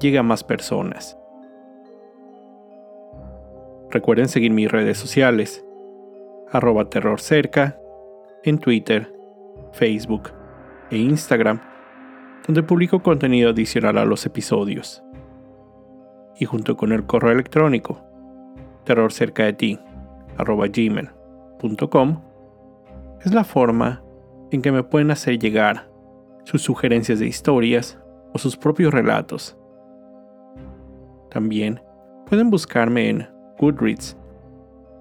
llegue a más personas. Recuerden seguir mis redes sociales, arroba terrorcerca, en Twitter, Facebook e Instagram, donde publico contenido adicional a los episodios. Y junto con el correo electrónico, terrorcerca de ti, es la forma en que me pueden hacer llegar sus sugerencias de historias o sus propios relatos. También pueden buscarme en Goodreads,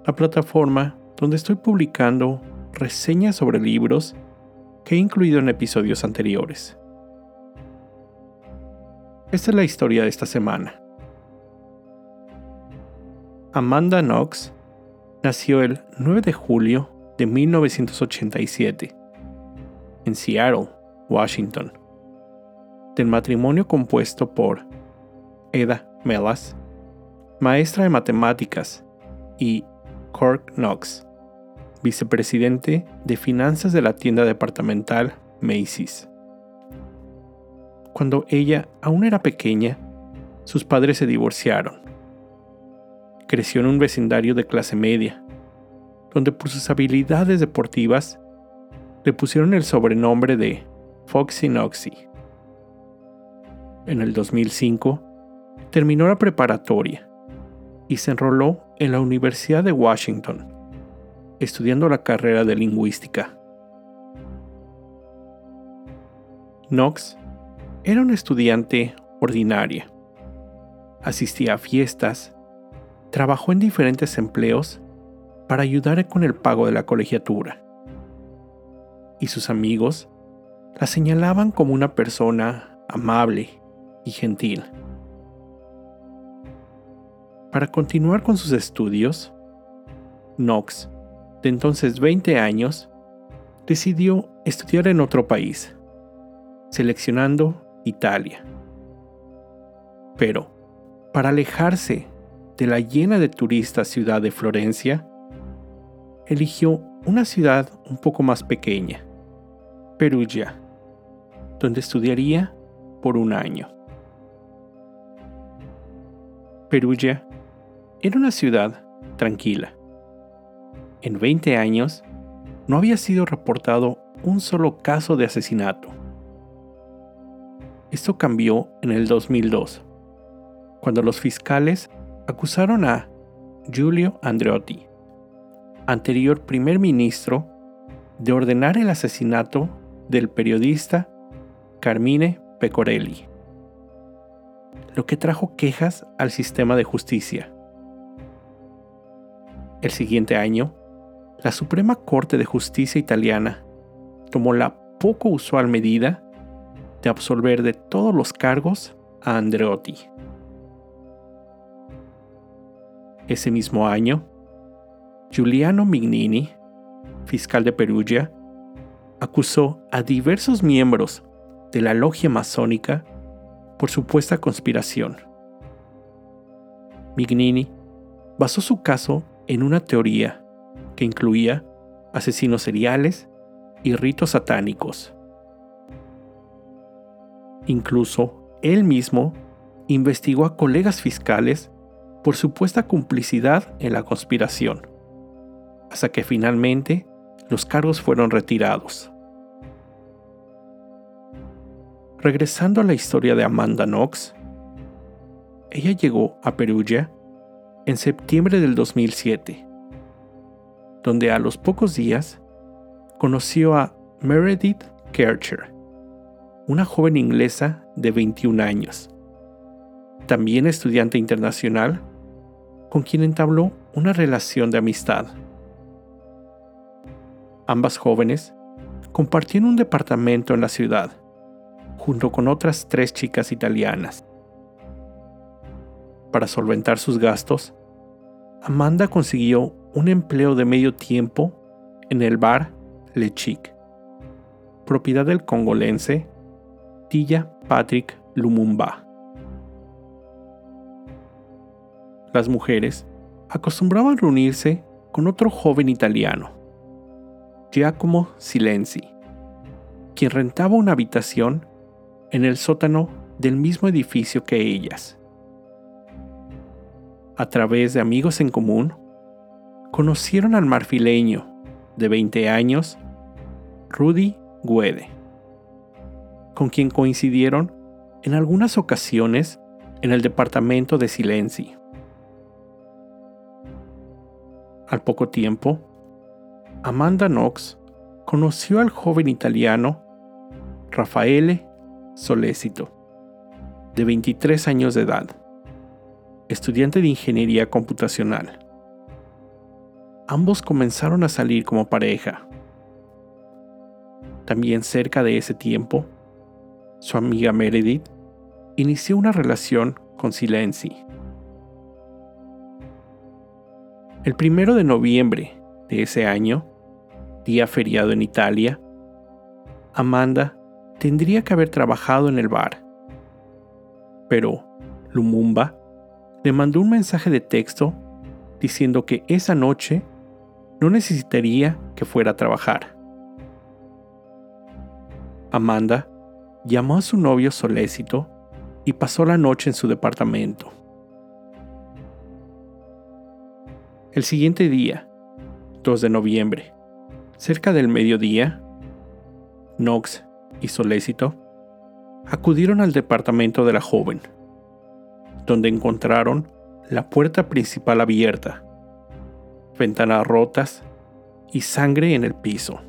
la plataforma donde estoy publicando reseñas sobre libros que he incluido en episodios anteriores. Esta es la historia de esta semana. Amanda Knox nació el 9 de julio de 1987 en Seattle, Washington, del matrimonio compuesto por Eda Melas, maestra de matemáticas, y Cork Knox, vicepresidente de finanzas de la tienda departamental Macy's. Cuando ella aún era pequeña, sus padres se divorciaron. Creció en un vecindario de clase media, donde por sus habilidades deportivas le pusieron el sobrenombre de Foxy Noxy. En el 2005, terminó la preparatoria y se enroló en la Universidad de Washington, estudiando la carrera de lingüística. Knox era una estudiante ordinaria. Asistía a fiestas, trabajó en diferentes empleos para ayudar con el pago de la colegiatura. Y sus amigos la señalaban como una persona amable y gentil. Para continuar con sus estudios, Knox, de entonces 20 años, decidió estudiar en otro país, seleccionando Italia. Pero, para alejarse de la llena de turistas ciudad de Florencia, eligió una ciudad un poco más pequeña, Perugia, donde estudiaría por un año. Perugia era una ciudad tranquila. En 20 años no había sido reportado un solo caso de asesinato. Esto cambió en el 2002, cuando los fiscales acusaron a Giulio Andreotti, anterior primer ministro, de ordenar el asesinato del periodista Carmine Pecorelli, lo que trajo quejas al sistema de justicia. El siguiente año, la Suprema Corte de Justicia italiana tomó la poco usual medida de absolver de todos los cargos a Andreotti. Ese mismo año, Giuliano Mignini, fiscal de Perugia, acusó a diversos miembros de la logia masónica por supuesta conspiración. Mignini basó su caso en una teoría que incluía asesinos seriales y ritos satánicos. Incluso él mismo investigó a colegas fiscales por supuesta complicidad en la conspiración, hasta que finalmente los cargos fueron retirados. Regresando a la historia de Amanda Knox, ella llegó a Perugia en septiembre del 2007, donde a los pocos días conoció a Meredith Kercher, una joven inglesa de 21 años, también estudiante internacional, con quien entabló una relación de amistad. Ambas jóvenes compartían un departamento en la ciudad, junto con otras tres chicas italianas. Para solventar sus gastos, Amanda consiguió un empleo de medio tiempo en el bar Le Chic, propiedad del congolense Tilla Patrick Lumumba. Las mujeres acostumbraban reunirse con otro joven italiano, Giacomo Silenzi, quien rentaba una habitación en el sótano del mismo edificio que ellas. A través de amigos en común, conocieron al marfileño de 20 años, Rudy Guede, con quien coincidieron en algunas ocasiones en el departamento de Silenzi. Al poco tiempo, Amanda Knox conoció al joven italiano Raffaele Solecito, de 23 años de edad, estudiante de ingeniería computacional ambos comenzaron a salir como pareja. También cerca de ese tiempo, su amiga Meredith inició una relación con Silenzi. El primero de noviembre de ese año, día feriado en Italia, Amanda tendría que haber trabajado en el bar. Pero Lumumba le mandó un mensaje de texto diciendo que esa noche no necesitaría que fuera a trabajar. Amanda llamó a su novio Solécito y pasó la noche en su departamento. El siguiente día, 2 de noviembre, cerca del mediodía, Knox y Solécito acudieron al departamento de la joven, donde encontraron la puerta principal abierta ventanas rotas y sangre en el piso.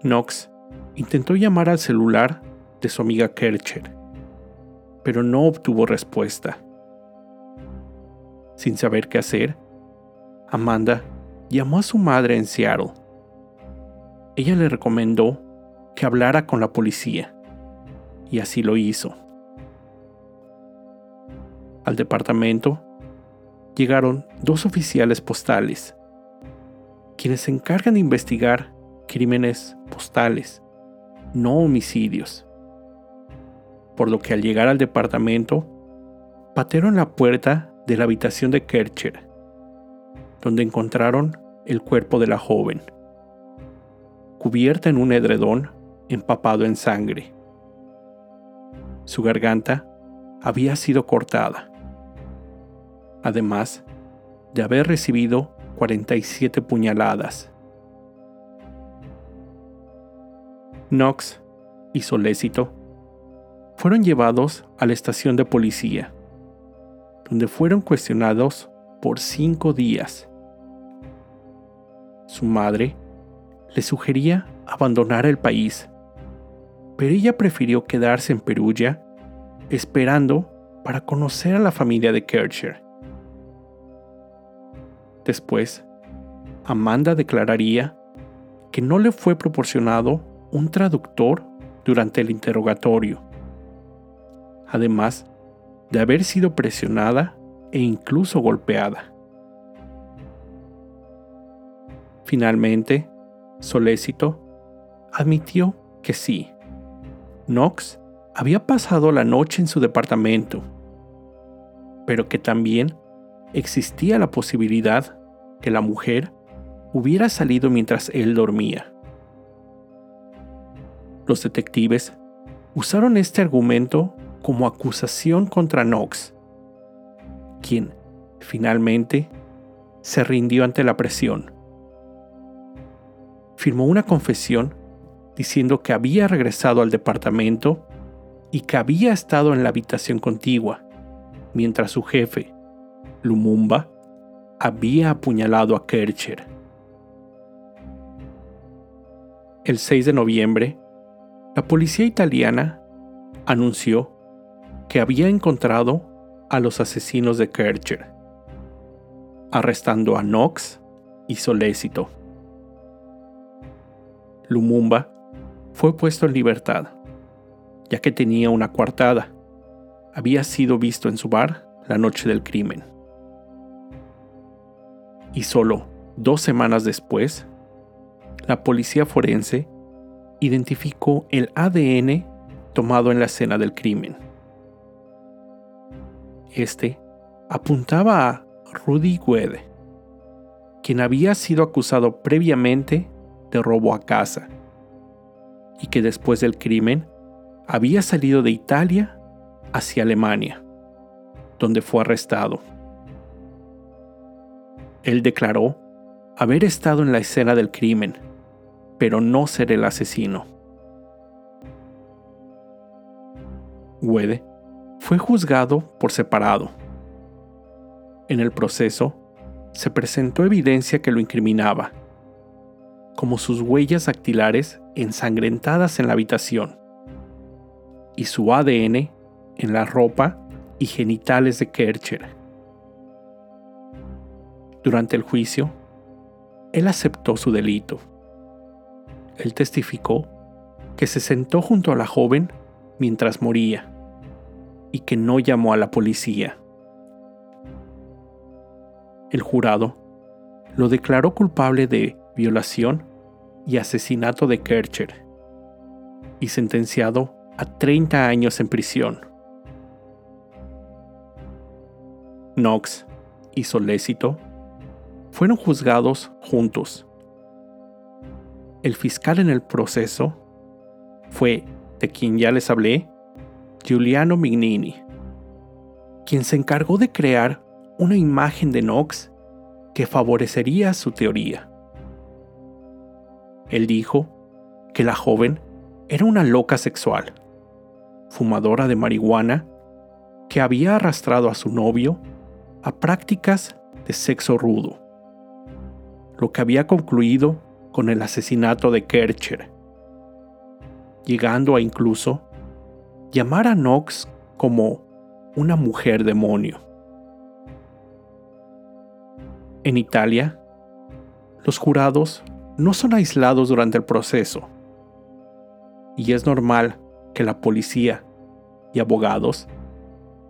Knox intentó llamar al celular de su amiga Kercher, pero no obtuvo respuesta. Sin saber qué hacer, Amanda llamó a su madre en Seattle. Ella le recomendó que hablara con la policía, y así lo hizo. Al departamento llegaron dos oficiales postales, quienes se encargan de investigar crímenes postales, no homicidios. Por lo que al llegar al departamento, patearon la puerta de la habitación de Kercher, donde encontraron el cuerpo de la joven, cubierta en un edredón empapado en sangre. Su garganta había sido cortada además de haber recibido 47 puñaladas. Knox y Solécito fueron llevados a la estación de policía, donde fueron cuestionados por cinco días. Su madre le sugería abandonar el país, pero ella prefirió quedarse en Perugia esperando para conocer a la familia de Kircher. Después, Amanda declararía que no le fue proporcionado un traductor durante el interrogatorio, además de haber sido presionada e incluso golpeada. Finalmente, Solécito admitió que sí, Knox había pasado la noche en su departamento, pero que también existía la posibilidad que la mujer hubiera salido mientras él dormía. Los detectives usaron este argumento como acusación contra Knox, quien finalmente se rindió ante la presión. Firmó una confesión diciendo que había regresado al departamento y que había estado en la habitación contigua, mientras su jefe, Lumumba había apuñalado a Kercher. El 6 de noviembre, la policía italiana anunció que había encontrado a los asesinos de Kercher, arrestando a Knox y Solécito. Lumumba fue puesto en libertad, ya que tenía una coartada, había sido visto en su bar la noche del crimen. Y solo dos semanas después, la policía forense identificó el ADN tomado en la escena del crimen. Este apuntaba a Rudy Guede, quien había sido acusado previamente de robo a casa y que después del crimen había salido de Italia hacia Alemania, donde fue arrestado. Él declaró haber estado en la escena del crimen, pero no ser el asesino. Wede fue juzgado por separado. En el proceso, se presentó evidencia que lo incriminaba, como sus huellas dactilares ensangrentadas en la habitación y su ADN en la ropa y genitales de Kercher. Durante el juicio, él aceptó su delito. Él testificó que se sentó junto a la joven mientras moría y que no llamó a la policía. El jurado lo declaró culpable de violación y asesinato de Kercher y sentenciado a 30 años en prisión. Knox y Solécito fueron juzgados juntos. El fiscal en el proceso fue, de quien ya les hablé, Giuliano Mignini, quien se encargó de crear una imagen de Knox que favorecería su teoría. Él dijo que la joven era una loca sexual, fumadora de marihuana, que había arrastrado a su novio a prácticas de sexo rudo lo que había concluido con el asesinato de Kercher, llegando a incluso llamar a Knox como una mujer demonio. En Italia, los jurados no son aislados durante el proceso, y es normal que la policía y abogados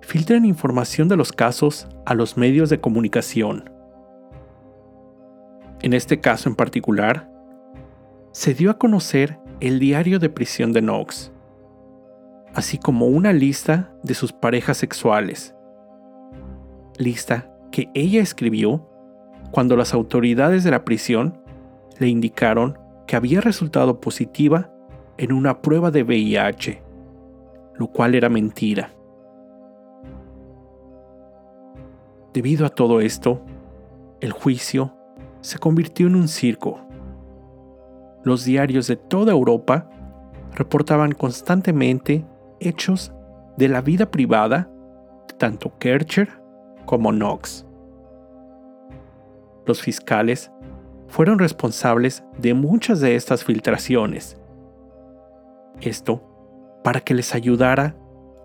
filtren información de los casos a los medios de comunicación en este caso en particular, se dio a conocer el diario de prisión de Knox, así como una lista de sus parejas sexuales, lista que ella escribió cuando las autoridades de la prisión le indicaron que había resultado positiva en una prueba de VIH, lo cual era mentira. Debido a todo esto, el juicio se convirtió en un circo. Los diarios de toda Europa reportaban constantemente hechos de la vida privada de tanto Kercher como Knox. Los fiscales fueron responsables de muchas de estas filtraciones. Esto para que les ayudara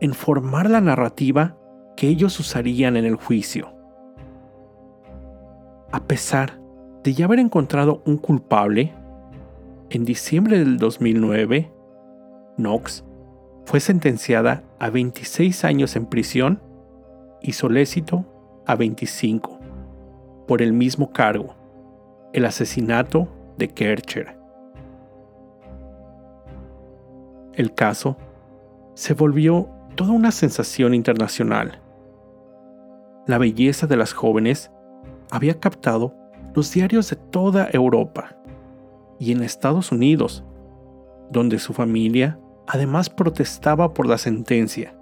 en formar la narrativa que ellos usarían en el juicio. A pesar de ya haber encontrado un culpable, en diciembre del 2009, Knox fue sentenciada a 26 años en prisión y Solécito a 25 por el mismo cargo, el asesinato de Kercher. El caso se volvió toda una sensación internacional. La belleza de las jóvenes había captado los diarios de toda Europa y en Estados Unidos, donde su familia además protestaba por la sentencia.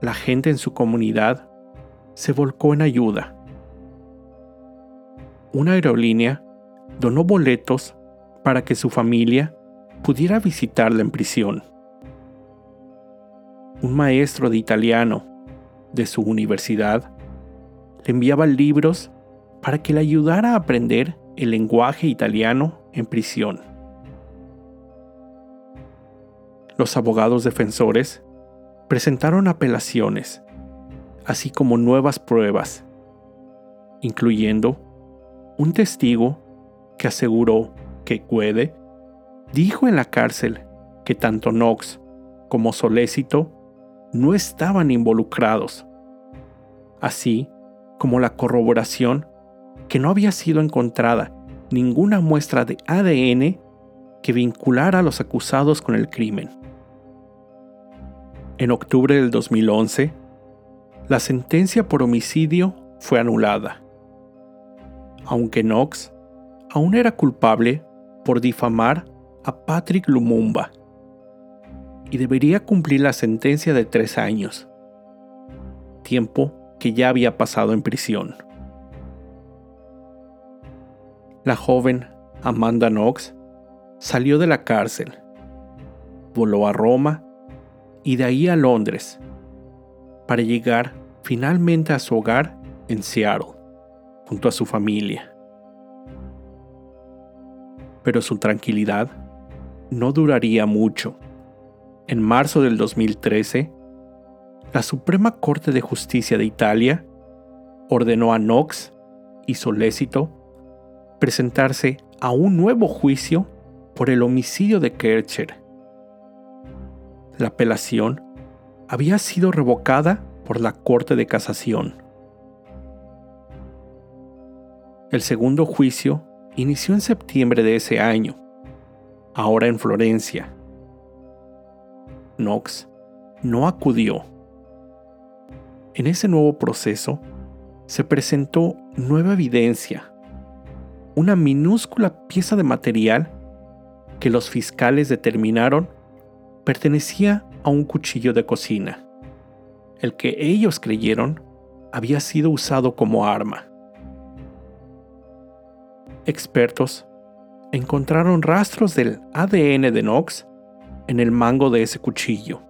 La gente en su comunidad se volcó en ayuda. Una aerolínea donó boletos para que su familia pudiera visitarla en prisión. Un maestro de italiano de su universidad le enviaba libros para que le ayudara a aprender el lenguaje italiano en prisión. Los abogados defensores presentaron apelaciones, así como nuevas pruebas, incluyendo un testigo que aseguró que Guede dijo en la cárcel que tanto Knox como Solécito no estaban involucrados, así como la corroboración que no había sido encontrada ninguna muestra de ADN que vinculara a los acusados con el crimen. En octubre del 2011, la sentencia por homicidio fue anulada, aunque Knox aún era culpable por difamar a Patrick Lumumba y debería cumplir la sentencia de tres años, tiempo que ya había pasado en prisión. La joven Amanda Knox salió de la cárcel, voló a Roma y de ahí a Londres para llegar finalmente a su hogar en Seattle, junto a su familia. Pero su tranquilidad no duraría mucho. En marzo del 2013, la Suprema Corte de Justicia de Italia ordenó a Knox y Solécito presentarse a un nuevo juicio por el homicidio de Kercher. La apelación había sido revocada por la Corte de Casación. El segundo juicio inició en septiembre de ese año, ahora en Florencia. Knox no acudió. En ese nuevo proceso se presentó nueva evidencia, una minúscula pieza de material que los fiscales determinaron pertenecía a un cuchillo de cocina, el que ellos creyeron había sido usado como arma. Expertos encontraron rastros del ADN de Knox en el mango de ese cuchillo.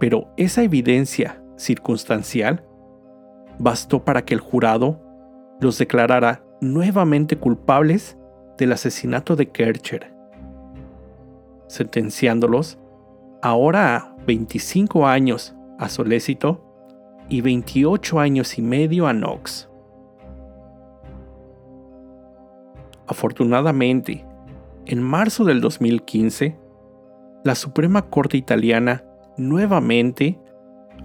Pero esa evidencia circunstancial bastó para que el jurado los declarara nuevamente culpables del asesinato de Kercher, sentenciándolos ahora a 25 años a Solécito y 28 años y medio a Knox. Afortunadamente, en marzo del 2015, la Suprema Corte italiana nuevamente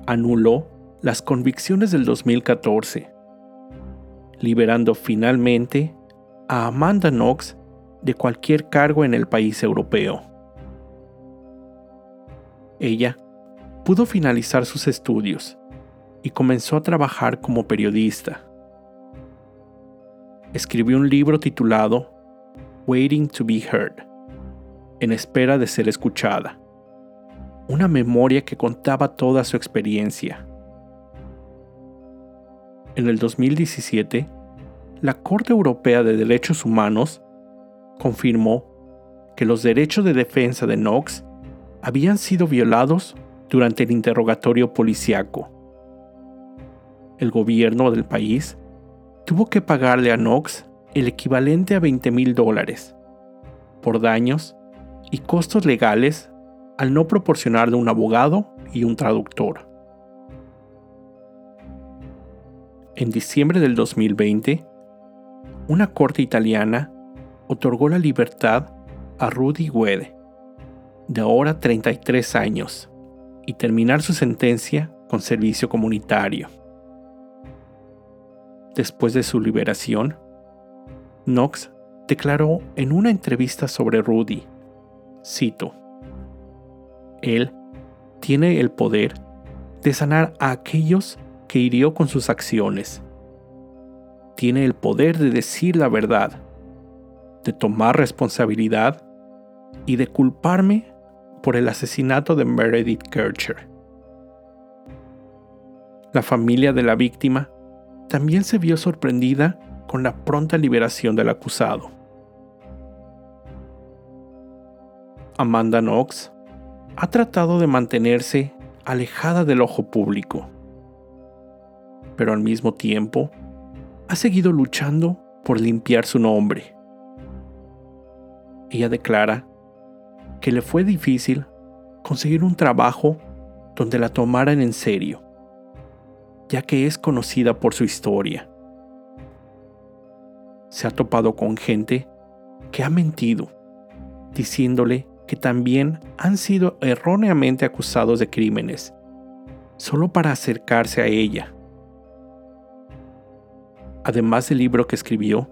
anuló las convicciones del 2014, liberando finalmente a Amanda Knox de cualquier cargo en el país europeo. Ella pudo finalizar sus estudios y comenzó a trabajar como periodista. Escribió un libro titulado Waiting to be Heard, en espera de ser escuchada, una memoria que contaba toda su experiencia. En el 2017, la Corte Europea de Derechos Humanos confirmó que los derechos de defensa de Knox habían sido violados durante el interrogatorio policiaco. El gobierno del país tuvo que pagarle a Knox el equivalente a 20 mil dólares por daños y costos legales al no proporcionarle un abogado y un traductor. En diciembre del 2020, una corte italiana otorgó la libertad a Rudy Guede, de ahora 33 años, y terminar su sentencia con servicio comunitario. Después de su liberación, Knox declaró en una entrevista sobre Rudy, cito, Él tiene el poder de sanar a aquellos que hirió con sus acciones tiene el poder de decir la verdad, de tomar responsabilidad y de culparme por el asesinato de Meredith Kircher. La familia de la víctima también se vio sorprendida con la pronta liberación del acusado. Amanda Knox ha tratado de mantenerse alejada del ojo público, pero al mismo tiempo ha seguido luchando por limpiar su nombre. Ella declara que le fue difícil conseguir un trabajo donde la tomaran en serio, ya que es conocida por su historia. Se ha topado con gente que ha mentido, diciéndole que también han sido erróneamente acusados de crímenes, solo para acercarse a ella. Además del libro que escribió,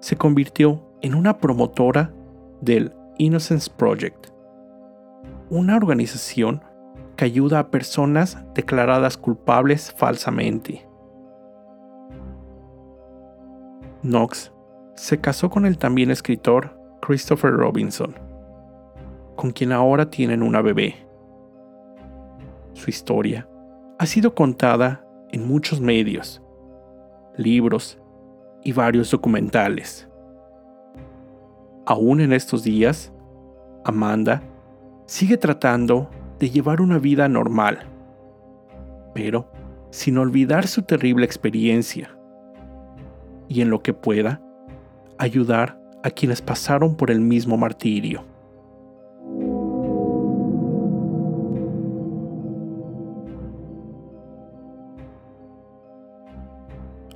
se convirtió en una promotora del Innocence Project, una organización que ayuda a personas declaradas culpables falsamente. Knox se casó con el también escritor Christopher Robinson, con quien ahora tienen una bebé. Su historia ha sido contada en muchos medios, libros y varios documentales. Aún en estos días, Amanda sigue tratando de llevar una vida normal, pero sin olvidar su terrible experiencia y en lo que pueda, ayudar a quienes pasaron por el mismo martirio.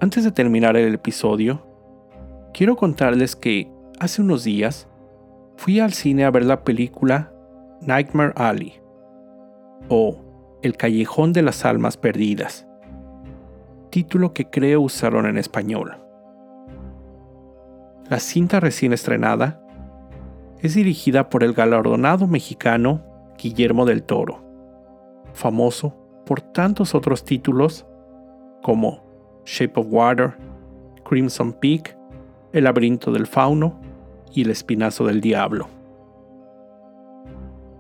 Antes de terminar el episodio, quiero contarles que hace unos días fui al cine a ver la película Nightmare Alley o El Callejón de las Almas Perdidas, título que creo usaron en español. La cinta recién estrenada es dirigida por el galardonado mexicano Guillermo del Toro, famoso por tantos otros títulos como Shape of Water, Crimson Peak, El laberinto del fauno y El espinazo del diablo.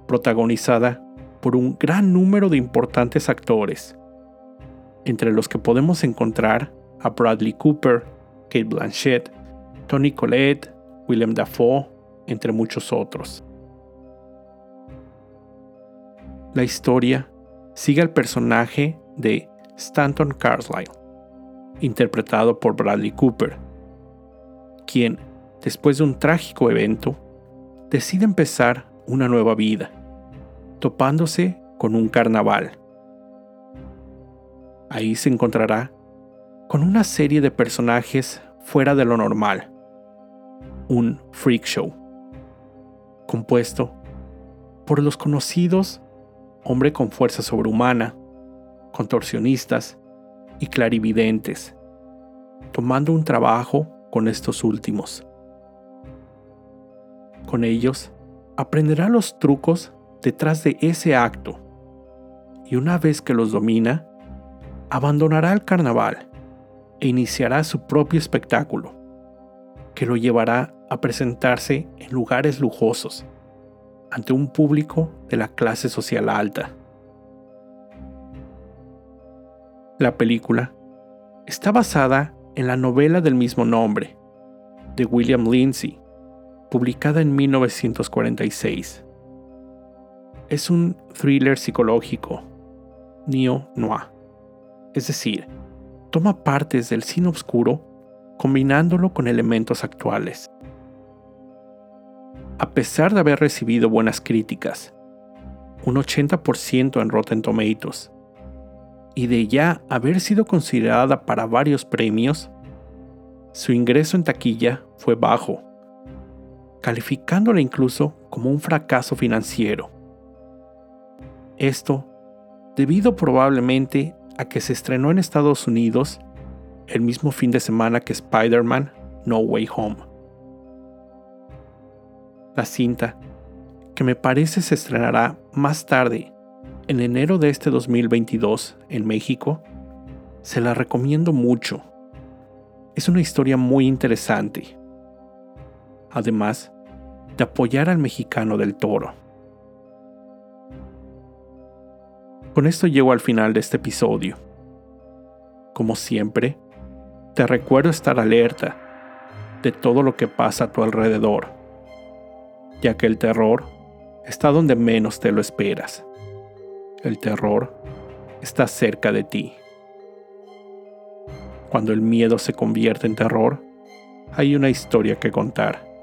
Protagonizada por un gran número de importantes actores, entre los que podemos encontrar a Bradley Cooper, Kate Blanchett, Tony Collette, William Dafoe, entre muchos otros. La historia sigue al personaje de Stanton Carlyle, interpretado por Bradley Cooper, quien, después de un trágico evento, decide empezar una nueva vida, topándose con un carnaval. Ahí se encontrará con una serie de personajes fuera de lo normal, un freak show, compuesto por los conocidos hombre con fuerza sobrehumana, contorsionistas y clarividentes, tomando un trabajo con estos últimos. Con ellos, aprenderá los trucos detrás de ese acto y una vez que los domina, abandonará el carnaval e iniciará su propio espectáculo que lo llevará a presentarse en lugares lujosos, ante un público de la clase social alta. La película está basada en la novela del mismo nombre, de William Lindsay, publicada en 1946. Es un thriller psicológico, neo-noir, es decir, toma partes del cine oscuro combinándolo con elementos actuales. A pesar de haber recibido buenas críticas, un 80% en Rotten Tomatoes, y de ya haber sido considerada para varios premios, su ingreso en taquilla fue bajo, calificándola incluso como un fracaso financiero. Esto debido probablemente a que se estrenó en Estados Unidos el mismo fin de semana que Spider-Man No Way Home. La cinta, que me parece se estrenará más tarde, en enero de este 2022 en México, se la recomiendo mucho. Es una historia muy interesante. Además de apoyar al mexicano del toro. Con esto llego al final de este episodio. Como siempre, te recuerdo estar alerta de todo lo que pasa a tu alrededor, ya que el terror está donde menos te lo esperas. El terror está cerca de ti. Cuando el miedo se convierte en terror, hay una historia que contar.